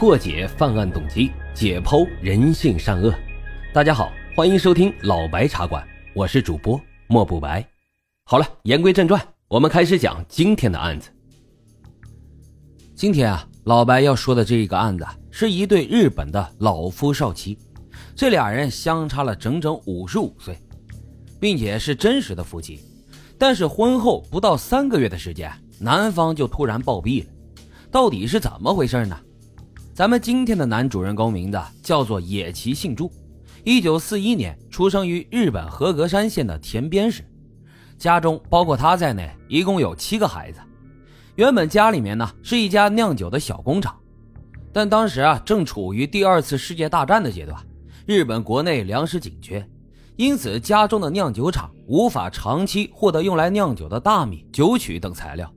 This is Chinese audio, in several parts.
破解犯案动机，解剖人性善恶。大家好，欢迎收听老白茶馆，我是主播莫不白。好了，言归正传，我们开始讲今天的案子。今天啊，老白要说的这一个案子是一对日本的老夫少妻，这俩人相差了整整五十五岁，并且是真实的夫妻。但是婚后不到三个月的时间，男方就突然暴毙了，到底是怎么回事呢？咱们今天的男主人公名字叫做野崎幸助，一九四一年出生于日本和歌山县的田边市，家中包括他在内一共有七个孩子。原本家里面呢是一家酿酒的小工厂，但当时啊正处于第二次世界大战的阶段，日本国内粮食紧缺，因此家中的酿酒厂无法长期获得用来酿酒的大米、酒曲等材料，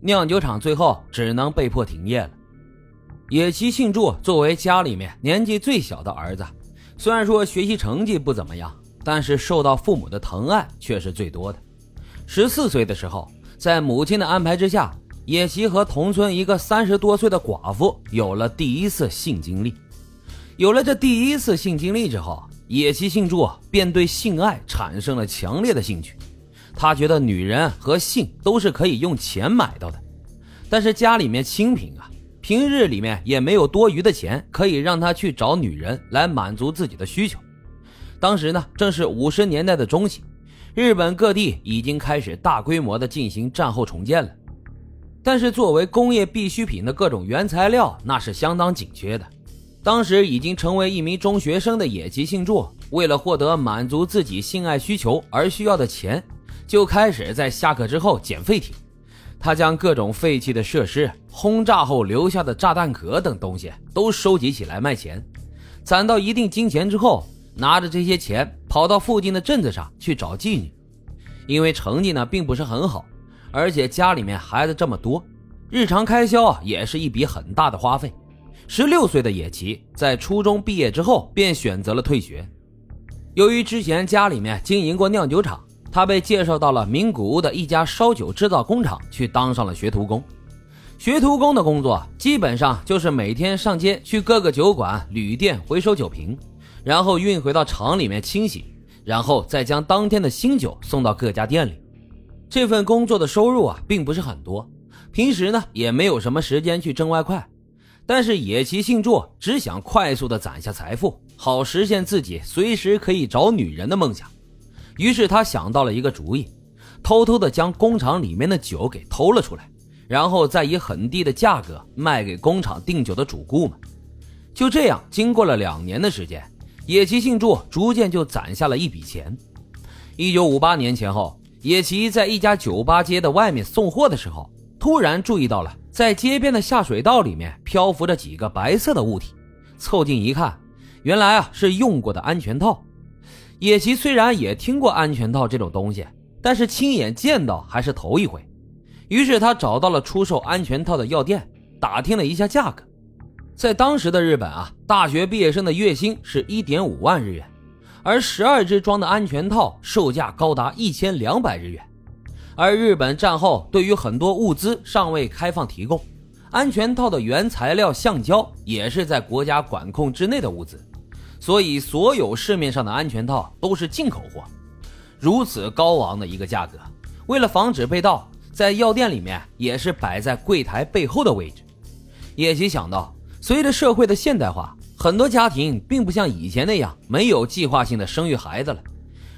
酿酒厂最后只能被迫停业了。野崎幸助作为家里面年纪最小的儿子，虽然说学习成绩不怎么样，但是受到父母的疼爱却是最多的。十四岁的时候，在母亲的安排之下，野崎和同村一个三十多岁的寡妇有了第一次性经历。有了这第一次性经历之后，野崎幸助便对性爱产生了强烈的兴趣。他觉得女人和性都是可以用钱买到的，但是家里面清贫啊。平日里面也没有多余的钱可以让他去找女人来满足自己的需求。当时呢，正是五十年代的中期，日本各地已经开始大规模的进行战后重建了。但是作为工业必需品的各种原材料，那是相当紧缺的。当时已经成为一名中学生的野崎幸助，为了获得满足自己性爱需求而需要的钱，就开始在下课之后捡废铁。他将各种废弃的设施、轰炸后留下的炸弹壳等东西都收集起来卖钱，攒到一定金钱之后，拿着这些钱跑到附近的镇子上去找妓女。因为成绩呢并不是很好，而且家里面孩子这么多，日常开销也是一笔很大的花费。十六岁的野崎在初中毕业之后便选择了退学，由于之前家里面经营过酿酒厂。他被介绍到了名古屋的一家烧酒制造工厂去当上了学徒工。学徒工的工作基本上就是每天上街去各个酒馆、旅店回收酒瓶，然后运回到厂里面清洗，然后再将当天的新酒送到各家店里。这份工作的收入啊，并不是很多，平时呢也没有什么时间去挣外快。但是野崎幸助只想快速的攒下财富，好实现自己随时可以找女人的梦想。于是他想到了一个主意，偷偷的将工厂里面的酒给偷了出来，然后再以很低的价格卖给工厂订酒的主顾们。就这样，经过了两年的时间，野崎幸助逐渐就攒下了一笔钱。一九五八年前后，野崎在一家酒吧街的外面送货的时候，突然注意到了在街边的下水道里面漂浮着几个白色的物体，凑近一看，原来啊是用过的安全套。野崎虽然也听过安全套这种东西，但是亲眼见到还是头一回。于是他找到了出售安全套的药店，打听了一下价格。在当时的日本啊，大学毕业生的月薪是一点五万日元，而十二支装的安全套售价高达一千两百日元。而日本战后对于很多物资尚未开放提供，安全套的原材料橡胶也是在国家管控之内的物资。所以，所有市面上的安全套都是进口货。如此高昂的一个价格，为了防止被盗，在药店里面也是摆在柜台背后的位置。叶奇想到，随着社会的现代化，很多家庭并不像以前那样没有计划性的生育孩子了，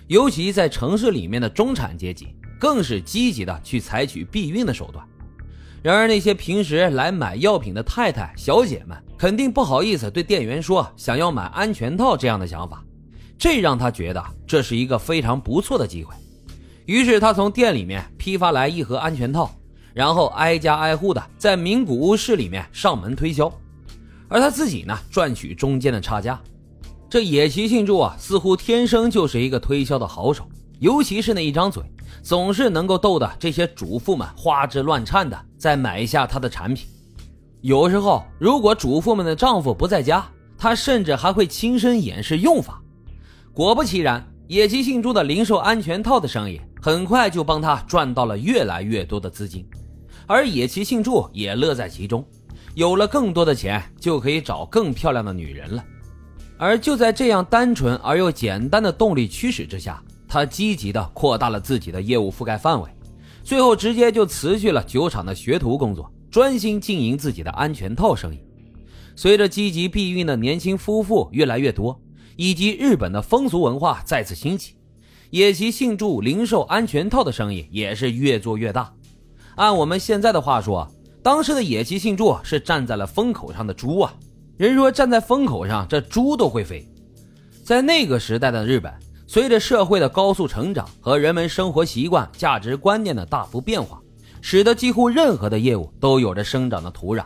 尤其在城市里面的中产阶级，更是积极的去采取避孕的手段。然而，那些平时来买药品的太太、小姐们肯定不好意思对店员说想要买安全套这样的想法，这让他觉得这是一个非常不错的机会。于是，他从店里面批发来一盒安全套，然后挨家挨户的在名古屋市里面上门推销，而他自己呢，赚取中间的差价。这野崎幸助啊，似乎天生就是一个推销的好手，尤其是那一张嘴。总是能够逗得这些主妇们花枝乱颤的，再买一下他的产品。有时候，如果主妇们的丈夫不在家，她甚至还会亲身演示用法。果不其然，野崎幸助的零售安全套的生意很快就帮他赚到了越来越多的资金，而野崎幸助也乐在其中，有了更多的钱，就可以找更漂亮的女人了。而就在这样单纯而又简单的动力驱使之下，他积极地扩大了自己的业务覆盖范围，最后直接就辞去了酒厂的学徒工作，专心经营自己的安全套生意。随着积极避孕的年轻夫妇越来越多，以及日本的风俗文化再次兴起，野崎信助零售安全套的生意也是越做越大。按我们现在的话说，当时的野崎信助是站在了风口上的猪啊！人说站在风口上，这猪都会飞。在那个时代的日本，随着社会的高速成长和人们生活习惯、价值观念的大幅变化，使得几乎任何的业务都有着生长的土壤。